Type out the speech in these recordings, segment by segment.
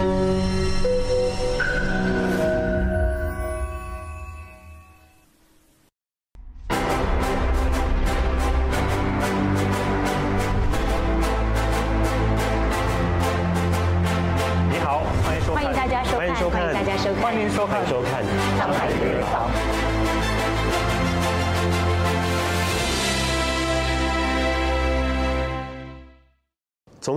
飞。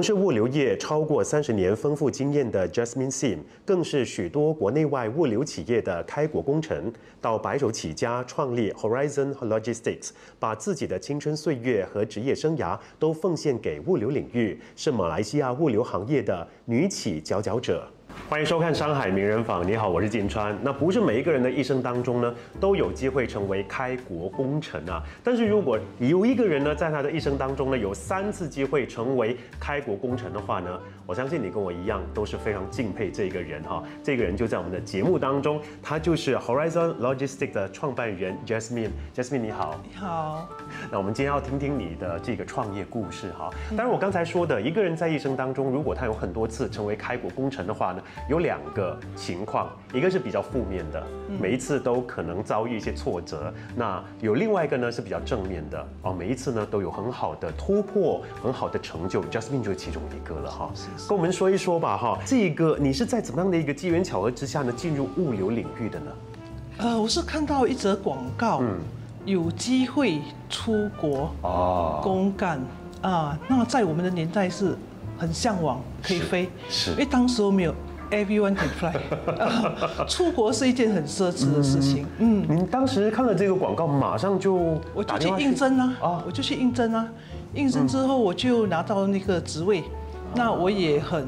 是物流业超过三十年丰富经验的 Jasmine Sim，更是许多国内外物流企业的开国功臣。到白手起家创立 Horizon Logistics，把自己的青春岁月和职业生涯都奉献给物流领域，是马来西亚物流行业的女企佼佼者。欢迎收看《山海名人坊》，你好，我是金川。那不是每一个人的一生当中呢，都有机会成为开国功臣啊。但是如果有一个人呢，在他的一生当中呢，有三次机会成为开国功臣的话呢，我相信你跟我一样都是非常敬佩这个人哈。这个人就在我们的节目当中，他就是 Horizon Logistics 的创办人 Jasmine。Jasmine 你好。你好，那我们今天要听听你的这个创业故事哈。当然，我刚才说的，一个人在一生当中，如果他有很多次成为开国功臣的话呢，有两个情况，一个是比较负面的，每一次都可能遭遇一些挫折；那有另外一个呢是比较正面的哦，每一次呢都有很好的突破，很好的成就。Jasmine 就是其中一个了哈。跟我们说一说吧哈，这个你是在怎么样的一个机缘巧合之下呢进入物流领域的呢？呃，我是看到一则广告，嗯。有机会出国哦，公干啊，那在我们的年代是很向往可以飞，是。因为当时候没有 everyone can fly，啊出国是一件很奢侈的事情，嗯，您当时看了这个广告，马上就我就去应征啊，啊。我就去应征啊，应征之后我就拿到那个职位，那我也很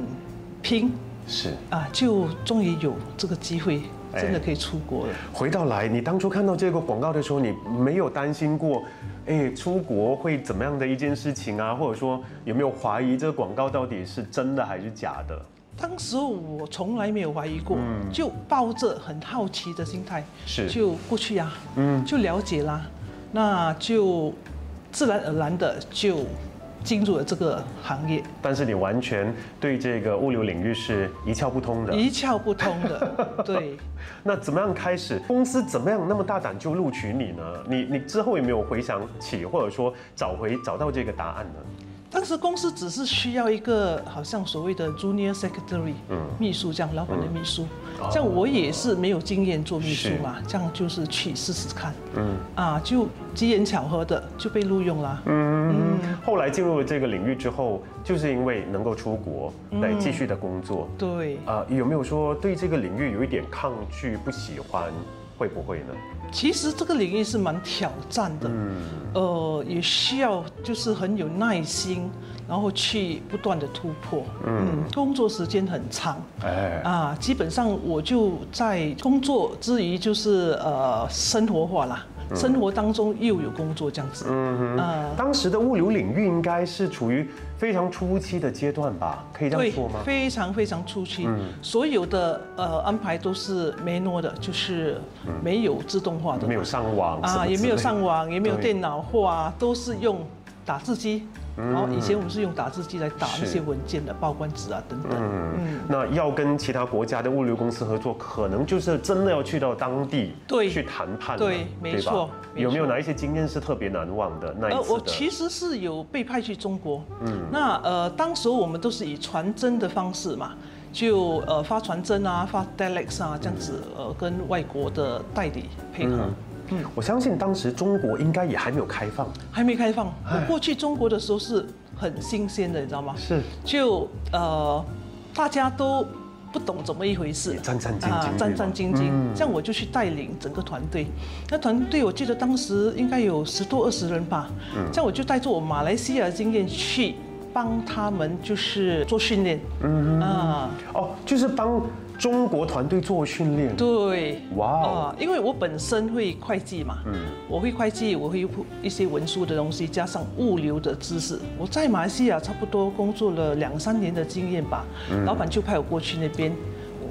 拼是。啊，就终于有这个机会，哎真的可以出国了。回到来，你当初看到这个广告的时候，你没有担心过，哎，出国会怎么样的一件事情啊？或者说有没有怀疑这个广告到底是真的还是假的？当时候我从来没有怀疑过，就抱着很好奇的心态，是就过去呀、嗯，就了解啦，那就自然而然的就进入了这个行业，但是你完全对这个物流领域是一窍不通的。一窍不通的，对。那怎么样开始？公司怎么样那么大胆就录取你呢？你你之后有没有回想起，或者说找回找到这个答案呢？当时公司只是需要一个好像所谓的 junior secretary，嗯秘书这样，老板的秘书。这样我也是没有经验做秘书嘛，这样就是去试试看。嗯，啊，就机缘巧合的就被录用啦。嗯，后来进入了这个领域之后，就是因为能够出国来继续的工作。对，呃，有没有说对这个领域有一点抗拒、不喜欢？会不会呢？其实这个领域是蛮挑战的，嗯呃，也需要就是很有耐心，然后去不断的突破。嗯，工作时间很长。哎，啊，基本上我就在工作之余，就是呃生活化啦，生活当中又有工作这样子。嗯哼，啊，当时的物流领域应该是处于非常初期的阶段吧？可以这样说吗？非常非常初期，所有的呃安排都是 manual 的，就是没有自动化的，没有上网啊，也没有上网，也没有对电脑化，都是用打字机。然后以前我们是用打字机来打那些文件的报关纸啊等等。嗯，那要跟其他国家的物流公司合作，可能就是真的要去到当地对去谈判了，对没错有没有哪一些经验是特别难忘的？那一呃，次的？我其实是有被派去中国，嗯，那呃，当时我们都是以传真的方式嘛，就呃发传真啊，发 d e l e x 啊这样子，呃，跟外国的代理配合。我相信当时中国应该也还没有开放，还没开放，哎。我过去中国的时候是很新鲜的，你知道吗？是。就呃，大家都不懂怎么一回事，战战兢兢战战兢兢。这样我就去带领整个团队。那团队我记得当时应该有十多二十人吧。这样我就带着我马来西亚的经验去帮他们，就是做训练。嗯。啊，哦，就是帮中国团队做训练。对。哇哦，啊，因为我本身会会计嘛，嗯，我会会计，我会一些文书的东西，加上物流的知识。我在马来西亚差不多工作了两三年的经验吧，嗯老板就派我过去那边，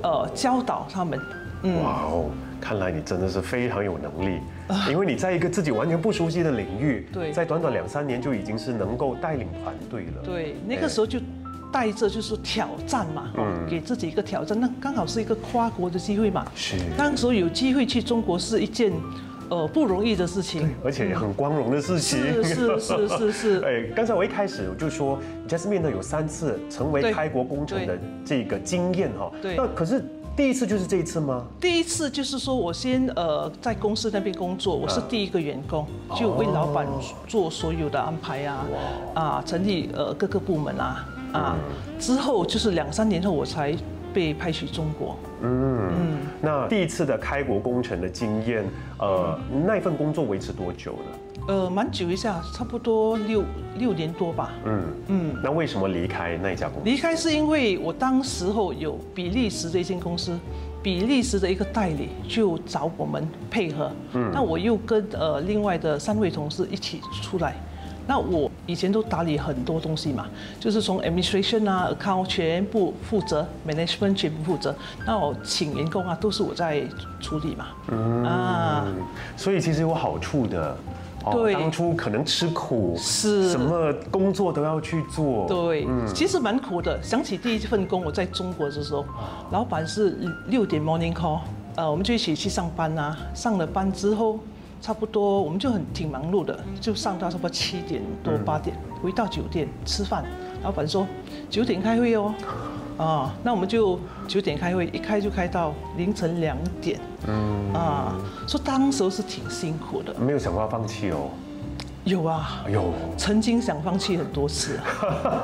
呃，教导他们。嗯，哇哦，看来你真的是非常有能力，因为你在一个自己完全不熟悉的领域，对在短短两三年就已经是能够带领团队了。对，那个时候就带着就是挑战嘛，哦，给自己一个挑战，那刚好是一个跨国的机会嘛。是当时有机会去中国是一件。呃，不容易的事情，而且也很光荣的事情。是是 是是是。哎，刚才我一开始我就说，Jasmine 呢有三次成为开国功臣的这个经验哈。对。那可是第一次就是这一次吗？第一次就是说我先呃在公司那边工作，我是第一个员工，就为老板做所有的安排啊，啊，成立呃各个部门啊，啊，之后就是两三年后我才。被派去中国。嗯嗯，那第一次的开国工程的经验，呃，那份工作维持多久呢？呃，蛮久一下，差不多六六年多吧。嗯嗯，那为什么离开那一家公司？离开是因为我当时候有比利时的一间公司，比利时的一个代理就找我们配合。嗯，那我又跟呃另外的三位同事一起出来。那我以前都打理很多东西嘛，就是从 administration 啊，account 全部负责，management 全部负责。那我请员工啊，都是我在处理嘛。嗯啊，所以其实有好处的。对，当初可能吃苦，是，什么工作都要去做。对，其实蛮苦的。想起第一份工，我在中国的时候，老板是六点 morning call，呃，我们就一起去上班啊。上了班之后。差不多，我们就很挺忙碌的，就上到差不多七点多八点，回到酒店吃饭。老板说九点开会哦，啊，那我们就九点开会，一开就开到凌晨两点。嗯，啊，说当时是挺辛苦的，没有想过要放弃哦。有啊，有。曾经想放弃很多次，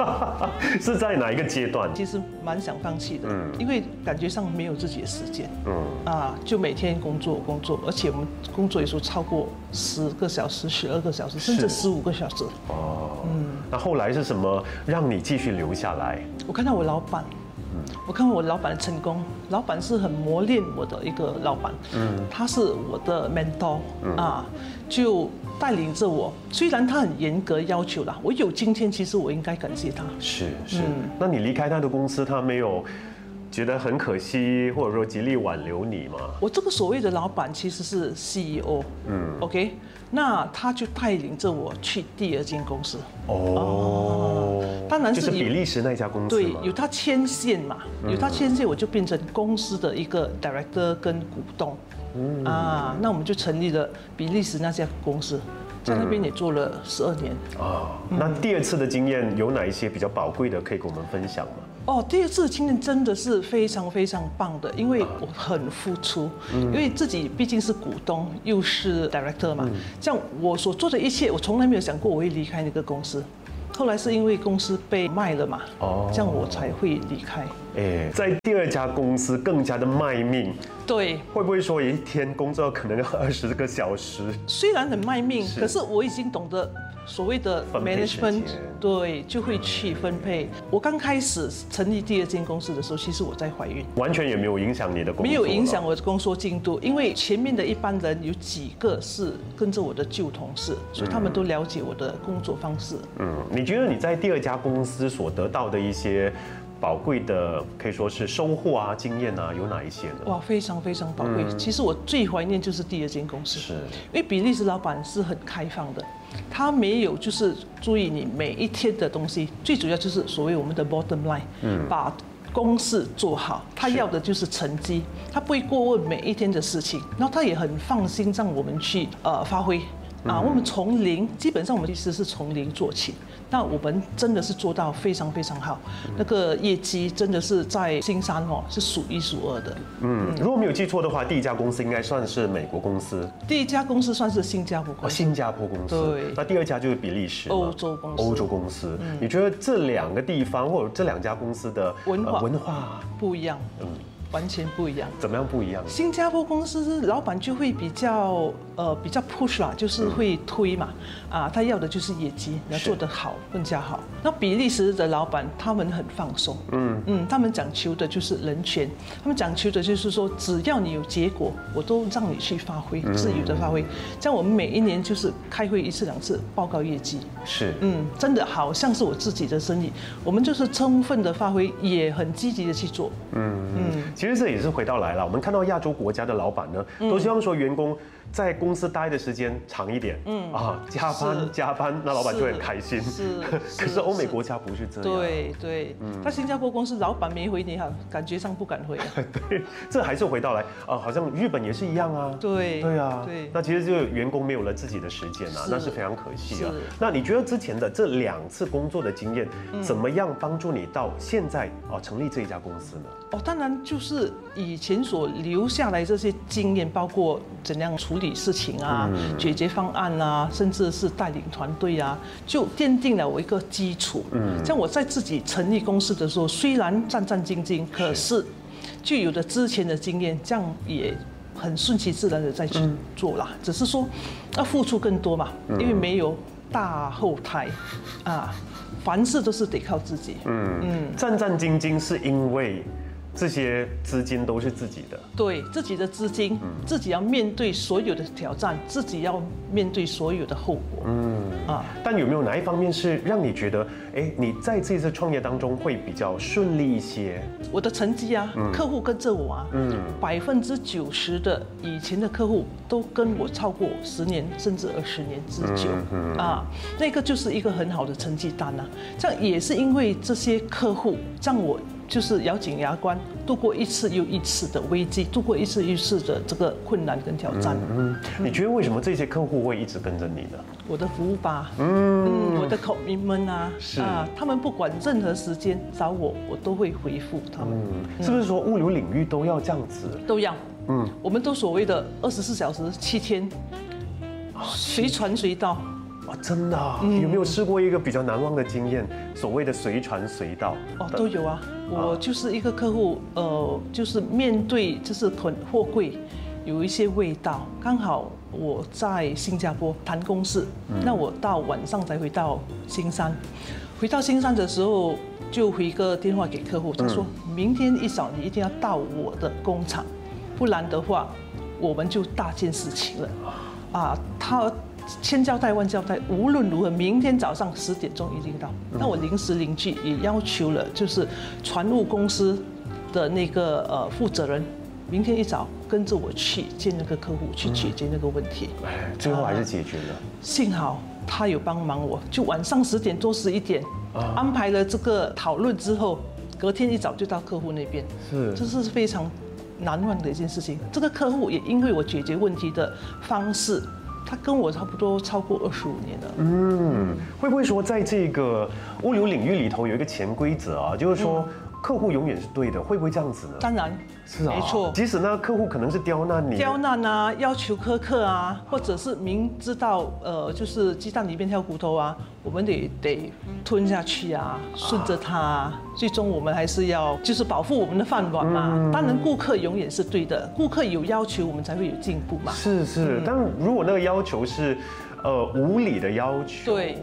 是在哪一个阶段？其实蛮想放弃的，嗯，因为感觉上没有自己的时间，嗯。啊，就每天工作工作，而且我们工作有时候超过十个小时、十二个小时，甚至十五个小时。哦，嗯，那后来是什么让你继续留下来？我看到我老板。我看我老板的成功，老板是很磨练我的一个老板，嗯，他是我的 mentor 嗯。啊，就带领着我。虽然他很严格要求啦，我有今天，其实我应该感谢他。是是，那你离开他的公司，他没有觉得很可惜，或者说极力挽留你吗？我这个所谓的老板其实是 CEO，嗯，OK。那他就带领着我去第二间公司哦，当然是比利时那家公司对，有他牵线嘛，有他牵线，我就变成公司的一个 director 跟股东，嗯啊，那我们就成立了比利时那家公司，在那边也做了十二年啊。那第二次的经验有哪一些比较宝贵的可以跟我们分享吗？哦，第二次的经验真的是非常非常棒的，因为我很付出，因为自己毕竟是股东又是 director 嘛，像我所做的一切，我从来没有想过我会离开那个公司。后来是因为公司被卖了嘛，哦，这样我才会离开。哎，在第二家公司更加的卖命，对，会不会说一天工作可能要二十个小时？虽然很卖命，可是我已经懂得。所谓的 management 对，就会去分配。我刚开始成立第二间公司的时候，其实我在怀孕，完全也没有影响你的工作，没有影响我的工作进度，因为前面的一般人有几个是跟着我的旧同事，所以他们都了解我的工作方式。嗯，你觉得你在第二家公司所得到的一些？宝贵的可以说是收获啊，经验啊，有哪一些呢？哇，非常非常宝贵。其实我最怀念就是第二间公司，是，因为比利时老板是很开放的，他没有就是注意你每一天的东西，最主要就是所谓我们的 bottom line，嗯，把公事做好，他要的就是成绩，他不会过问每一天的事情，然后他也很放心让我们去呃发挥。啊，我们从零，基本上我们其实是从零做起。那我们真的是做到非常非常好，那个业绩真的是在新山哦是数一数二的。嗯，如果没有记错的话，第一家公司应该算是美国公司。第一家公司算是新加坡公司。新加坡公司。对。那第二家就是比利时。欧洲公司。欧洲公司。你觉得这两个地方或者这两家公司的文化文化不一样？嗯。完全不一样，怎么样不一样？新加坡公司老板就会比较呃比较 push 啦，就是会推嘛，啊，他要的就是业绩，要做得好更加好。那比利时的老板他们很放松，嗯嗯，他们讲求的就是人权，他们讲求的就是说只要你有结果，我都让你去发挥，自由的发挥。像我们每一年就是开会一次两次报告业绩，是，嗯，真的好像是我自己的生意，我们就是充分的发挥，也很积极的去做，嗯。。其实这也是回到来了，我们看到亚洲国家的老板呢，都希望说员工在公司待的时间长一点，嗯啊，加班加班，那老板就会很开心。是 可是欧美国家不是这样。对对，在新加坡公司老板没回你哈，感觉上不敢回啊。对，这还是回到来啊，好像日本也是一样啊。对对啊，对那其实就是员工没有了自己的时间啊，那是非常可惜啊。那你觉得之前的这两次工作的经验，嗯怎么样帮助你到现在啊成立这一家公司呢？哦，当然就是以前所留下来这些经验，包括怎样处理事情啊、解决方案啊，甚至是带领团队啊，就奠定了我一个基础。嗯，像我在自己成立公司的时候，虽然战战兢兢，可是具有的之前的经验，这样也。很顺其自然的再去做啦，只是说要付出更多嘛，因为没有大后台啊，凡事都是得靠自己。嗯。嗯，战战兢兢是因为这些资金都是自己的。对自己的资金，自己要面对所有的挑战，自己要面对所有的后果。嗯啊，但有没有哪一方面是让你觉得，哎，你在这次创业当中会比较顺利一些？我的成绩啊，客户跟着我啊，嗯，百分之九十的以前的客户都跟我超过十年甚至二十年之久啊，那个就是一个很好的成绩单啊。这样也是因为这些客户让我。就是咬紧牙关度过一次又一次的危机，度过一次又一次的这个困难跟挑战。嗯，你觉得为什么这些客户会一直跟着你呢？我的服务吧，嗯，我的 commitment 啊，是。啊，他们不管任何时间找我，我都会回复他们，嗯，是不是说物流领域都要这样子？都要，嗯，我们都所谓的二十四小时七天，随传随到。哦，真的啊、嗯有没有试过一个比较难忘的经验？所谓的随传随到。哦，都有啊。我就是一个客户，呃，就是面对就是囤货柜有一些味道，刚好我在新加坡谈公事，那我到晚上才回到新山。回到新山的时候，就回个电话给客户，他说明天一早你一定要到我的工厂，不然的话我们就大件事情了。啊，他。千交代万交代，无论如何，明天早上十点钟一定到。那我临时邻居也要求了，就是船务公司的那个呃负责人，明天一早跟着我去见那个客户，去解决那个问题。哎，最后还是解决了。幸好他有帮忙我，就晚上十点多十一点安排了这个讨论之后，隔天一早就到客户那边。是，这是非常难忘的一件事情。这个客户也因为我解决问题的方式。他跟我差不多超过二十五年了。嗯，会不会说在这个物流领域里头有一个潜规则啊？就是说客户永远是对的，会不会这样子呢？当然，是啊，没错。即使那客户可能是刁难你，刁难啊，要求苛刻啊，或者是明知道呃，就是鸡蛋里面挑骨头啊，我们得得吞下去啊，顺着它、啊。最终我们还是要就是保护我们的饭碗嘛。嗯、当然，顾客永远是对的，顾客有要求，我们才会有进步嘛。是是，嗯、但如果那个要求是呃无理的要求，对，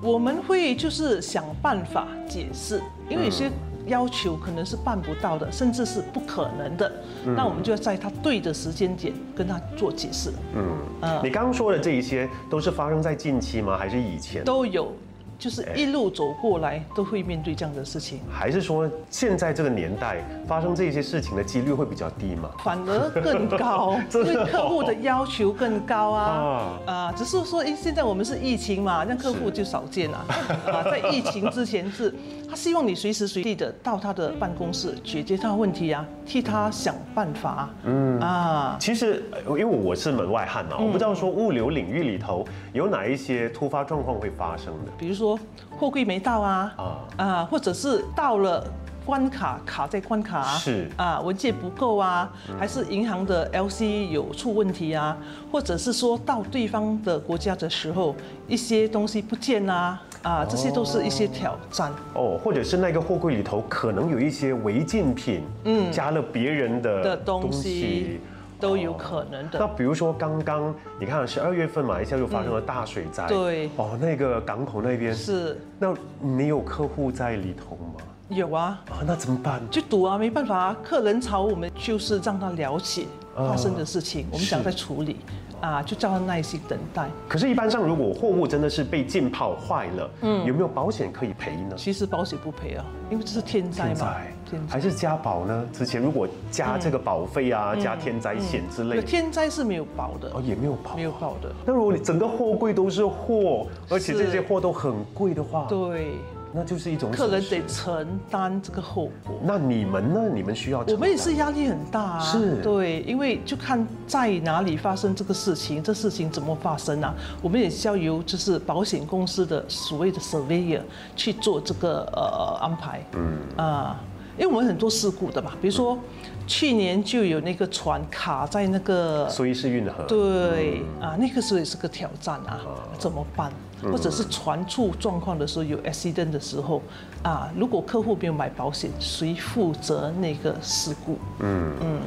我们会就是想办法解释，因为有些。要求可能是办不到的，甚至是不可能的，嗯、那我们就要在他对的时间点跟他做解释。嗯，呃、你刚刚说的这一些都是发生在近期吗？还是以前？都有，就是一路走过来都会面对这样的事情。还是说现在这个年代发生这些事情的几率会比较低吗？反而更高，因为客户的要求更高啊。哦啊，只是说，哎，现在我们是疫情嘛，让客户就少见了。啊，在疫情之前是。他希望你随时随地的到他的办公室解决他的问题啊，替他想办法。嗯啊，其实因为我是门外汉嘛，我不知道说物流领域里头有哪一些突发状况会发生的，比如说货柜没到啊，啊啊，或者是到了。关卡卡在关卡是啊，文件不够啊，还是银行的 LC 有出问题啊，或者是说到对方的国家的时候，一些东西不见啊，啊，这些都是一些挑战哦，或者是那个货柜里头可能有一些违禁品，嗯，加了别人的的东西。都有可能的。那比如说刚刚你看十二月份马来西亚又发生了大水灾，对，哦，那个港口那边是。那你有客户在里头吗？有啊。啊，那怎么办？就赌啊，没办法啊。客人吵我们，就是让他了解发生的事情，我们想再处理。啊，就叫他耐心等待。可是，一般上如果货物真的是被浸泡坏了，嗯，有没有保险可以赔呢？其实保险不赔啊，因为这是天灾嘛，天灾还是加保呢？之前如果加这个保费啊，加天灾险之类的，天灾是没有保的哦，也没有保，没有保的。那如果你整个货柜都是货，而且这些货都很贵的话，对。那就是一种客人得承担这个后果。那你们呢？你们需要？我们也是压力很大啊。是。对，因为就看在哪里发生这个事情，这事情怎么发生啊？我们也需要由就是保险公司的所谓的 surveyor 去做这个呃安排。嗯。啊，因为我们很多事故的嘛，比如说。去年就有那个船卡在那个苏伊士运河，对啊，那个时候也是个挑战啊，怎么办？或者是船出状况的时候有 accident 的时候啊，如果客户没有买保险，谁负责那个事故？嗯嗯，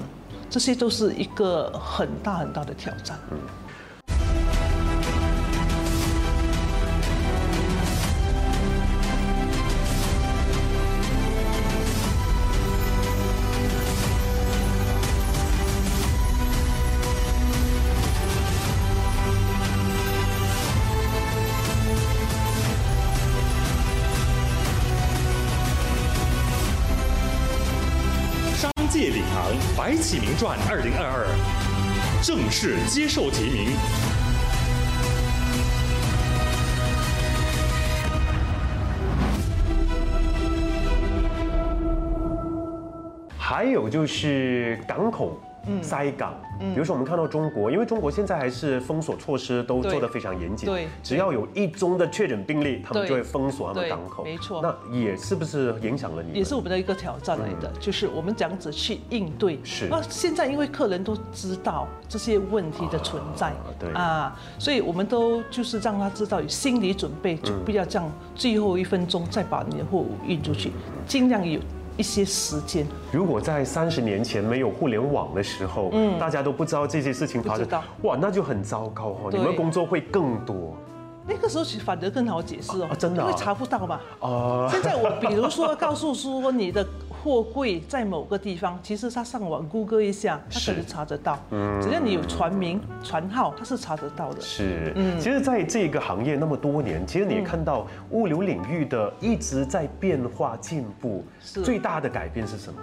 这些都是一个很大很大的挑战。白起名传二零二二正式接受提名。还有就是港口。塞港，比如说我们看到中国，因为中国现在还是封锁措施都做得非常严谨，对，只要有一宗的确诊病例，他们就会封锁他们港口，没错。那也是不是影响了你？也是我们的一个挑战来的，就是我们这样子去应对。是。那现在因为客人都知道这些问题的存在，对啊，所以我们都就是让他知道有心理准备，就不要这样最后一分钟再把你的货物运出去，尽量有。一些时间。如果在三十年前没有互联网的时候，嗯，大家都不知道这些事情发生，哇，那就很糟糕哦，你们工作会更多。那个时候其实反而更好解释哦，真的，因为查不到嘛。哦。现在我比如说告诉说你的。货柜在某个地方，其实他上网 Google 一下，他可能查得到。嗯，只要你有船名、船号，他是查得到的。是，嗯，其实在这个行业那么多年，其实你看到物流领域的一直在变化进步。是。最大的改变是什么？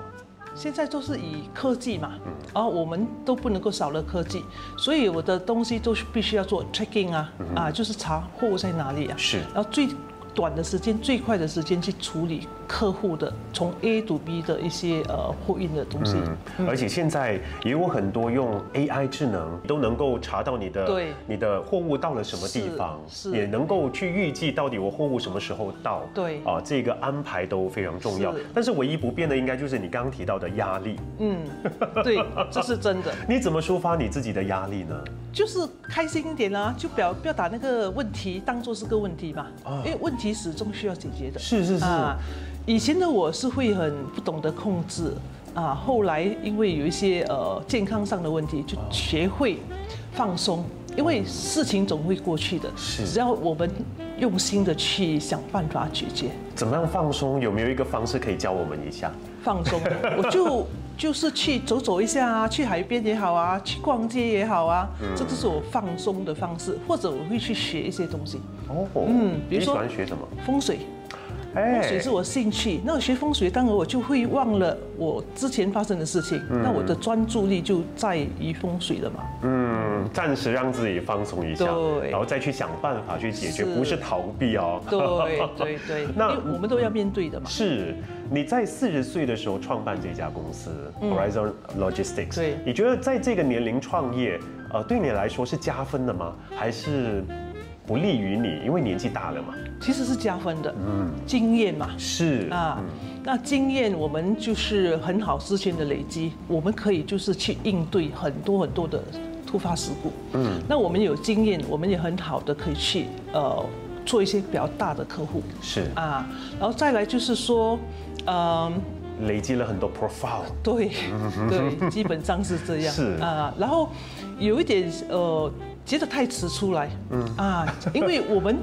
现在都是以科技嘛，然后我们都不能够少了科技，所以我的东西都是必须要做 checking 啊，啊，就是查货物在哪里啊。是。然后最。短的时间，最快的时间去处理客户的从 A 到 B 的一些呃货运的东西。嗯，而且现在也有很多用 AI 智能都能够查到你的对你的货物到了什么地方，是也能够去预计到底我货物什么时候到。对啊，这个安排都非常重要。但是唯一不变的应该就是你刚刚提到的压力。嗯，对，这是真的。你怎么抒发你自己的压力呢？就是开心一点啊，就不要不要把那个问题当做是个问题嘛。啊，因为问题。其始终需要解决的，是是是啊。以前的我是会很不懂得控制啊，后来因为有一些呃健康上的问题，就学会放松。因为事情总会过去的，是只要我们用心的去想办法解决。怎么样放松？有没有一个方式可以教我们一下？放松，我就就是去走走一下啊，去海边也好啊，去逛街也好啊，这就是我放松的方式。或者我会去学一些东西。哦，嗯，比如说喜欢学什么？风水。风水是我兴趣，那我学风水，当然我就会忘了我之前发生的事情，那我的专注力就在于风水了嘛。嗯，暂时让自己放松一下，对，然后再去想办法去解决，不是逃避哦。对对对，那我们都要面对的嘛。是，你在四十岁的时候创办这家公司 Horizon Logistics，对，你觉得在这个年龄创业，呃，对你来说是加分的吗？还是？不利于你，因为年纪大了嘛。其实是加分的，嗯，经验嘛。是啊，那经验我们就是很好之前的累积，我们可以就是去应对很多很多的突发事故。嗯，那我们有经验，我们也很好的可以去呃做一些比较大的客户。是啊，然后再来就是说，嗯，累积了很多 profile。对，对，基本上是这样。是啊，然后有一点呃。接得太迟出来，嗯。啊，因为我们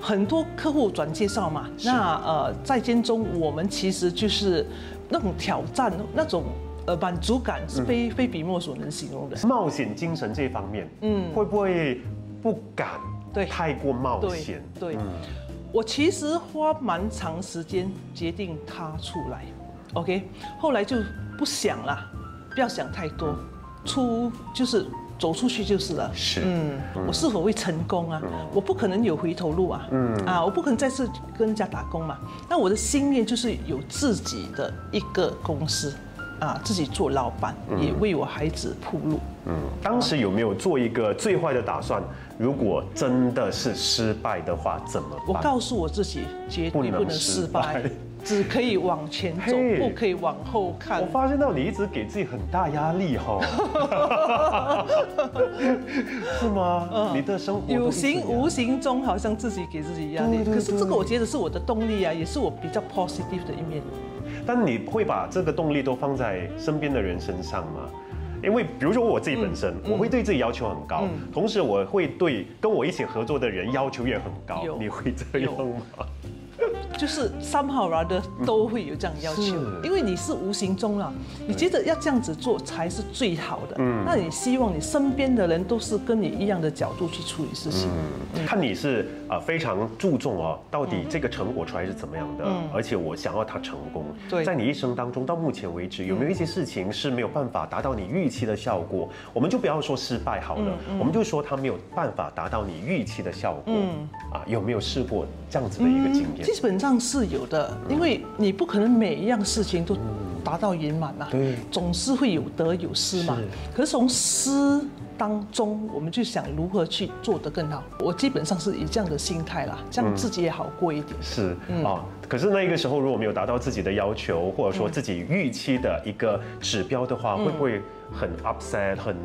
很多客户转介绍嘛，那呃在间中我们其实就是那种挑战，那种呃满足感是非非笔墨所能形容的。冒险精神这方面，嗯，会不会不敢对太过冒对险？对，我其实花蛮长时间决定他出来，OK，后来就不想了，不要想太多，出就是走出去就是了。是嗯，我是否会成功啊？我不可能有回头路啊，嗯啊，我不可能再次跟人家打工嘛。那我的心愿就是有自己的一个公司，啊，自己做老板，也为我孩子铺路。嗯，当时有没有做一个最坏的打算？如果真的是失败的话，怎么办？我告诉我自己，绝对不能失败，只可以往前走，嘿不可以往后看我。发现到你一直给自己很大压力哈，是吗？你的生活有形无形中，好像自己给自己压力。对对可是这对个我觉得是我的动力啊，也是我比较 positive 的一面。但你会把这个动力都放在身边的人身上吗？因为比如说我自己本身，嗯我会对自己要求很高，同时我会对跟我一起合作的人要求也很高。你会这样吗？就是 somehow or other 都会有这样要求，因为你是无形中啊，你觉得要这样子做才是最好的。嗯，那你希望你身边的人都是跟你一样的角度去处理事情。嗯看你是啊非常注重哦，到底这个成果出来是怎么样的，嗯而且我想要它成功。对在你一生当中到目前为止，有没有一些事情是没有办法达到你预期的效果？我们就不要说失败好了，嗯我们就说它没有办法达到你预期的效果。嗯啊，有没有试过这样子的一个经验？基本上是有的，因为你不可能每一样事情都达到圆满嘛，对。总是会有得有失嘛。可是从失当中，我们就想如何去做得更好。我基本上是以这样的心态啦，这样自己也好过一点。是嗯。啊，可是那个时候如果没有达到自己的要求，或者说自己预期的一个指标的嗯。话，会不会很 upset，很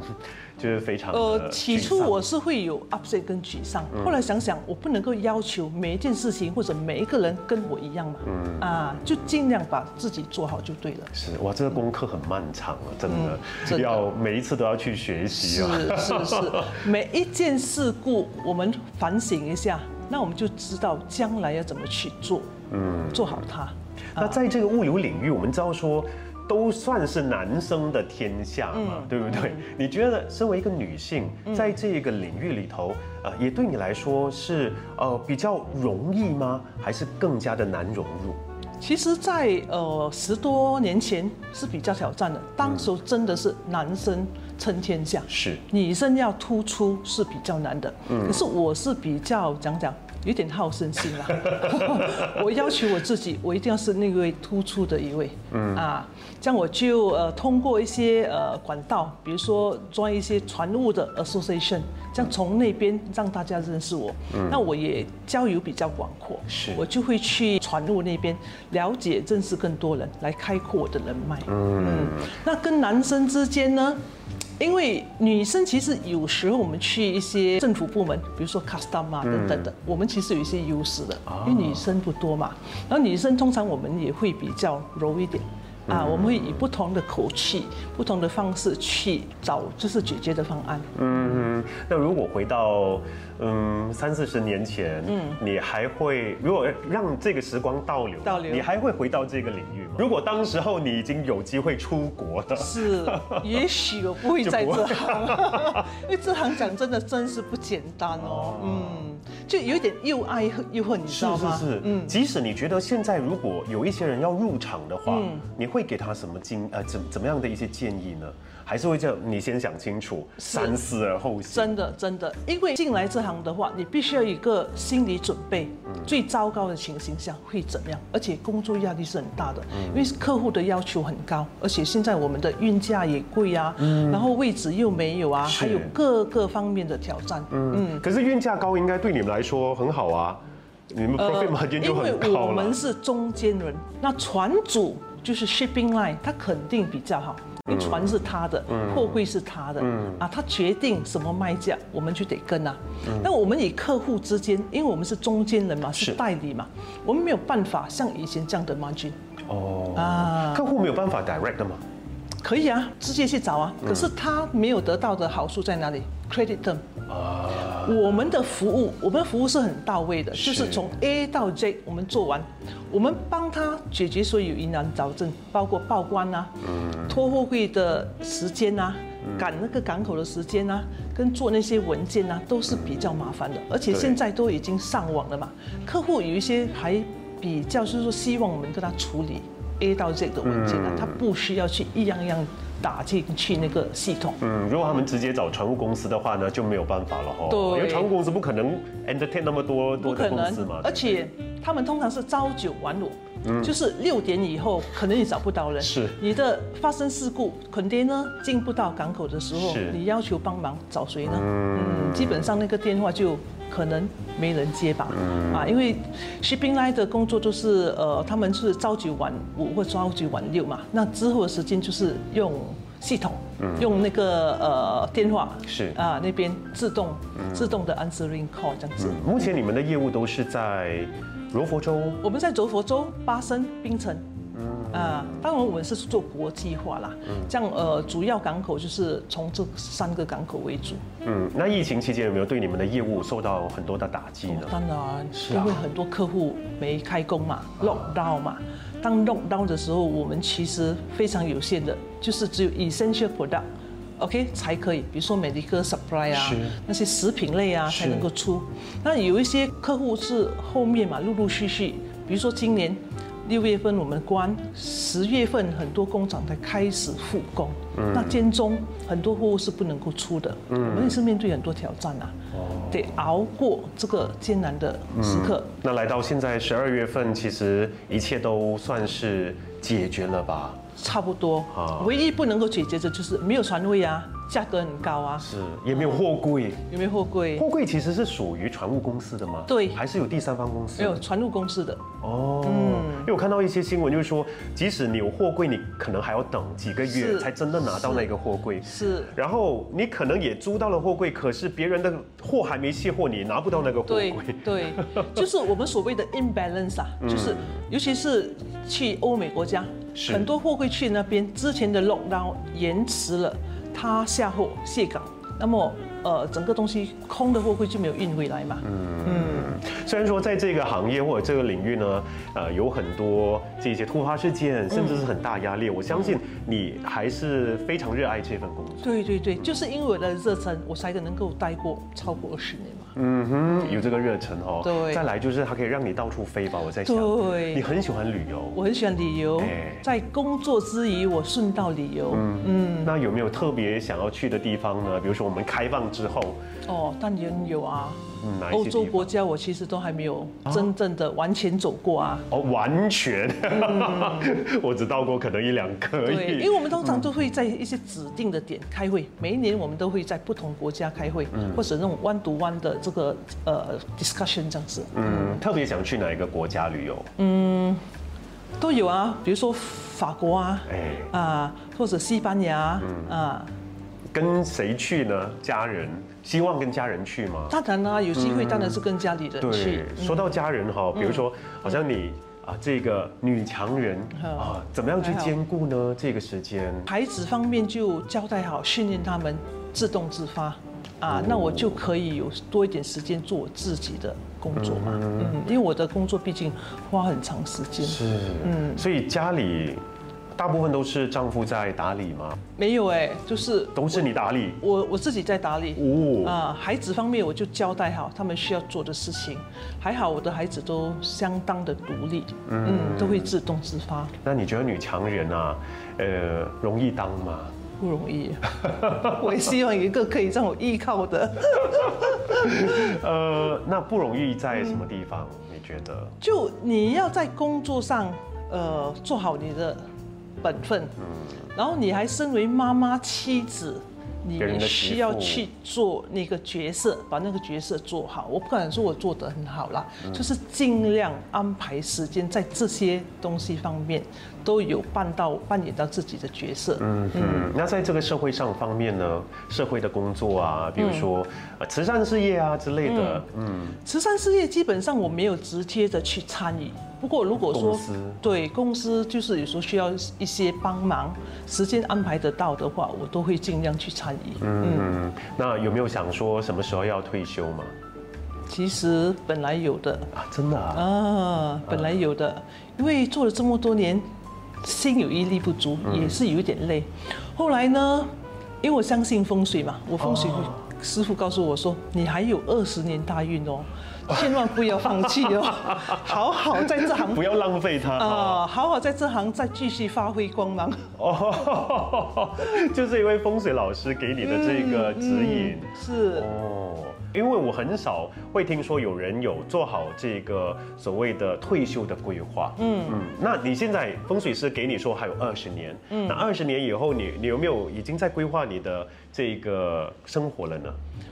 就是非常呃，起初我是会有 upset 跟沮丧，后来想想，我不能够要求每一件事情或者每一个人跟我一样嘛，嗯啊，就尽量把自己做好就对了。是哇，这个功课很漫长啊，真的，嗯真的要每一次都要去学习啊。是是是，每一件事故我们反省一下，那我们就知道将来要怎么去做，嗯，做好它。那在这个物流领域，我们知道说。都算是男生的天下嘛，嗯对不对？你觉得身为一个女性，在这个领域里头，呃，也对你来说是呃比较容易吗？还是更加的难融入？其实在，呃十多年前是比较挑战的，当时候真的是男生撑天下，是女生要突出是比较难的。可是我是比较讲讲。有点好胜心啦，我要求我自己，我一定要是那位突出的一位，嗯。啊，这样我就呃通过一些呃管道，比如说 join 一些船务的 association，这样从那边让大家认识我，那我也交友比较广阔，是。我就会去船务那边了解、认识更多人，来开阔我的人脉。嗯，那跟男生之间呢？因为女生其实有时候我们去一些政府部门，比如说 custom 啊等等的，我们其实有一些优势的，因为女生不多嘛。然后女生通常我们也会比较柔一点。啊，我们会以不同的口气、不同的方式去找就是解决的方案。嗯，那如果回到嗯三四十年前，嗯，你还会如果让这个时光倒流，倒流你还会回到这个领域吗？如果当时候你已经有机会出国了，是，也许我不会在这行，因为这行讲真的真是不简单哦。嗯，就有点又爱又恨，你知是道吗？是是，嗯，即使你觉得现在如果有一些人要入场的话，嗯你会给他什么经呃怎怎么样的一些建议呢？还是会叫你先想清楚，三思而后行。真的真的，因为进来这行的话，你必须要有一个心理准备，最糟糕的情形下会怎么样？而且工作压力是很大的，因为客户的要求很高，而且现在我们的运价也贵啊，然后位置又没有啊，是。还有各个方面的挑战。嗯，可是运价高应该对你们来说很好啊，你们 profit margin 就呃因为很高了我们。是中间人，那船主就是 shipping line，他肯定比较好，因为船是他的，嗯货柜是他的，啊，他决定什么卖价，我们就得跟啊。那我们与客户之间，因为我们是中间人嘛，是是代理嘛，我们没有办法像以前这样的 margin。哦啊客户没有办法 direct 的吗？可以啊，直接去找啊。可是他没有得到的好处在哪里？credit term 啊。我们的服务，我们的服务是很到位的，就是从 A 到 J 我们做完，我们帮他解决所有疑难杂症，包括报关啊、拖货柜的时间啊、赶那个港口的时间啊，跟做那些文件啊，都是比较麻烦的。而且现在都已经上网了嘛，客户有一些还比较就是说希望我们跟他处理 A 到 Z 的文件啊，他不需要去一样一样。打进去那个系统。嗯，如果他们直接找船务公司的话呢，就没有办法了哈。对，因为船务公司不可能 entertain 那么多多的公司嘛。而且他们通常是朝九晚五，就是六点以后可能你找不到人。是。你的发生事故，肯定呢进不到港口的时候，你要求帮忙找谁呢？嗯，基本上那个电话就。可能没人接吧，啊，因为 shipping line 的工作就是呃，他们是朝九晚五或朝九晚六嘛，那之后的时间就是用系统，用那个呃电话是啊那边自动自动的 answering call 这样子。目前你们的业务都是在罗佛州？我们在柔佛州、巴生、槟城。啊，当然我们是做国际化啦，这样呃，主要港口就是从这三个港口为主。嗯，那疫情期间有没有对你们的业务受到很多的打击呢？当然是，因为很多客户没开工嘛，lockdown 嘛。当 lockdown 的时候，我们其实非常有限的，就是只有 essential product，OK 才可以，比如说 medical supply 啊，那些食品类啊才能够出。那有一些客户是后面嘛，陆陆续续，比如说今年。六月份我们关，十月份很多工厂才开始复工。嗯，那间中很多货物是不能够出的。嗯，我们也是面对很多挑战啊。哦，得熬过这个艰难的时刻。那来到现在十二月份，其实一切都算是解决了吧？差不多。啊，唯一不能够解决的就是没有船位啊。价格很高啊，是也没有货柜，有没有货柜？货柜其实是属于船务公司的吗？对，还是有第三方公司？没有船务公司的哦。嗯，因为我看到一些新闻，就是说，即使你有货柜，你可能还要等几个月才真的拿到那个货柜。是。然后你可能也租到了货柜，可是别人的货还没卸货，你拿不到那个货柜。对，就是我们所谓的 imbalance 啊，就是尤其是去欧美国家，很多货柜去那边之前的 lockdown 延迟了。他下货卸港，那么呃，整个东西空的货柜就没有运回来嘛。嗯嗯。虽然说在这个行业或者这个领域呢，呃，有很多这些突发事件，甚至是很大压力，我相信你还是非常热爱这份工作。对对对，就是因为我的热忱，我才能够待过超过二十年。嗯哼，有这个热忱哦。对。再来就是它可以让你到处飞吧，我在想。对。你很喜欢旅游。我很喜欢旅游。在工作之余，我顺道旅游。嗯嗯。那有没有特别想要去的地方呢？比如说我们开放之后。哦，当然有啊。欧洲国家我其实都还没有真正的完全走过啊。哦，完全。我只到过可能一两个。对，因为我们通常都会在一些指定的点开会，每一年我们都会在不同国家开会，或者那种弯独弯的这个呃 discussion 这样子。嗯，特别想去哪一个国家旅游？嗯，都有啊，比如说法国啊，哎啊，或者西班牙啊。跟谁去呢？家人希望跟家人去吗？当然啦，有机会当然是跟家里人去。说到家人哈，比如说，好像你啊，这个女强人啊，怎么样去兼顾呢？这个时间，孩子方面就交代好，训练他们自动自发啊，那我就可以有多一点时间做我自己的工作嘛。嗯，因为我的工作毕竟花很长时间。是，嗯，所以家里。大部分都是丈夫在打理吗？没有哎，就是都是你打理。我我自己在打理。哦。啊，孩子方面我就交代好他们需要做的事情。还好我的孩子都相当的独立，嗯，都会自动自发。那你觉得女强人啊，呃，容易当吗？不容易。我也希望有一个可以让我依靠的。呃，那不容易在什么地方？你觉得？就你要在工作上，呃，做好你的。本分，然后你还身为妈妈妻子，你需要去做那个角色，把那个角色做好。我不敢说我做得很好啦，就是尽量安排时间在这些东西方面都有扮到扮演到自己的角色。嗯嗯，那在这个社会上方面呢，社会的工作啊，比如说呃慈善事业啊之类的，嗯，慈善事业基本上我没有直接的去参与，不过如果说公对公司就是有时候需要一些帮忙，时间安排得到的话，我都会尽量去参与。嗯，那有没有想说什么时候要退休嘛？其实本来有的。啊，真的啊，啊，本来有的，因为做了这么多年，心有余力不足，也是有一点累。后来呢，因为我相信风水嘛，我风水师傅告诉我说，你还有二十年大运哦，千万不要放弃哦，好好在这行不要浪费它啊、啊。好好在这行再继续发挥光芒。哦，就是一位风水老师给你的这个指引。是，哦，因为我很少会听说有人有做好这个所谓的退休的规划。嗯嗯，那你现在风水师给你说还有二十年，嗯，那二十年以后你你有没有已经在规划你的这个生活了呢？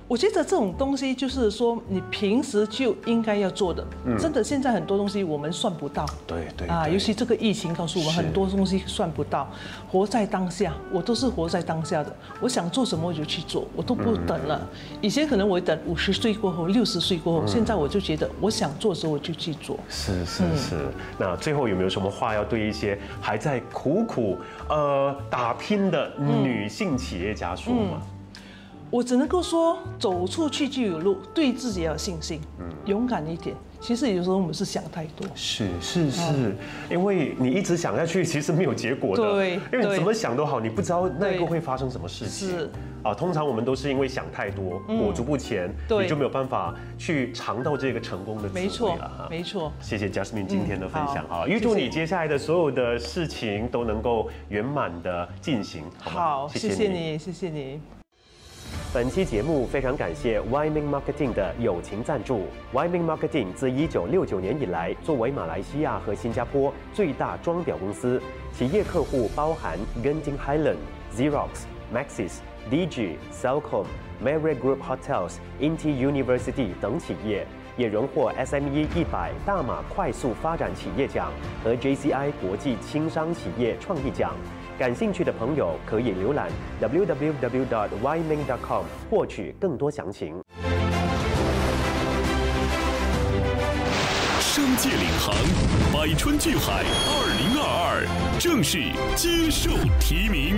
我觉得这种东西就是说，你平时就应该要做的。嗯真的，现在很多东西我们算不到。对对啊，尤其这个疫情告诉我们很多东西算不到，活在当下，我都是活在当下的。我想做什么我就去做，我都不等了。以前可能我等五十岁过后、六十岁过后，现在我就觉得我想做的时候我就去做。是是是。那最后有没有什么话要对一些还在苦苦呃打拼的女性企业家说吗？我只能够说，走出去就有路，对自己要有信心，勇敢一点。其实有时候我们是想太多。是是是，因为你一直想下去，其实没有结果的。对因为你怎么想都好，你不知道那一个对会发生什么事情。是啊，通常我们都是因为想太多，裹足不前，对你就没有办法去尝到这个成功的滋味了哈。没错。谢谢 Jasmine 今天的分享好啊，预祝你接下来的所有的事情都能够圆满的进行？好，谢谢你，谢谢你。本期节目非常感谢 Wyman Marketing 的友情赞助。Wyman Marketing 自1969年以来，作为马来西亚和新加坡最大装裱公司，企业客户包含 Genting Highland、Xerox、Maxis、DG、c e l c o m Mary Group Hotels、Inti University 等企业。也荣获 SME 一百大马快速发展企业奖和 JCI 国际轻商企业创意奖。感兴趣的朋友可以浏览 www.yming.com 获取更多详情。商界领航，百川聚海，二零二二正式接受提名。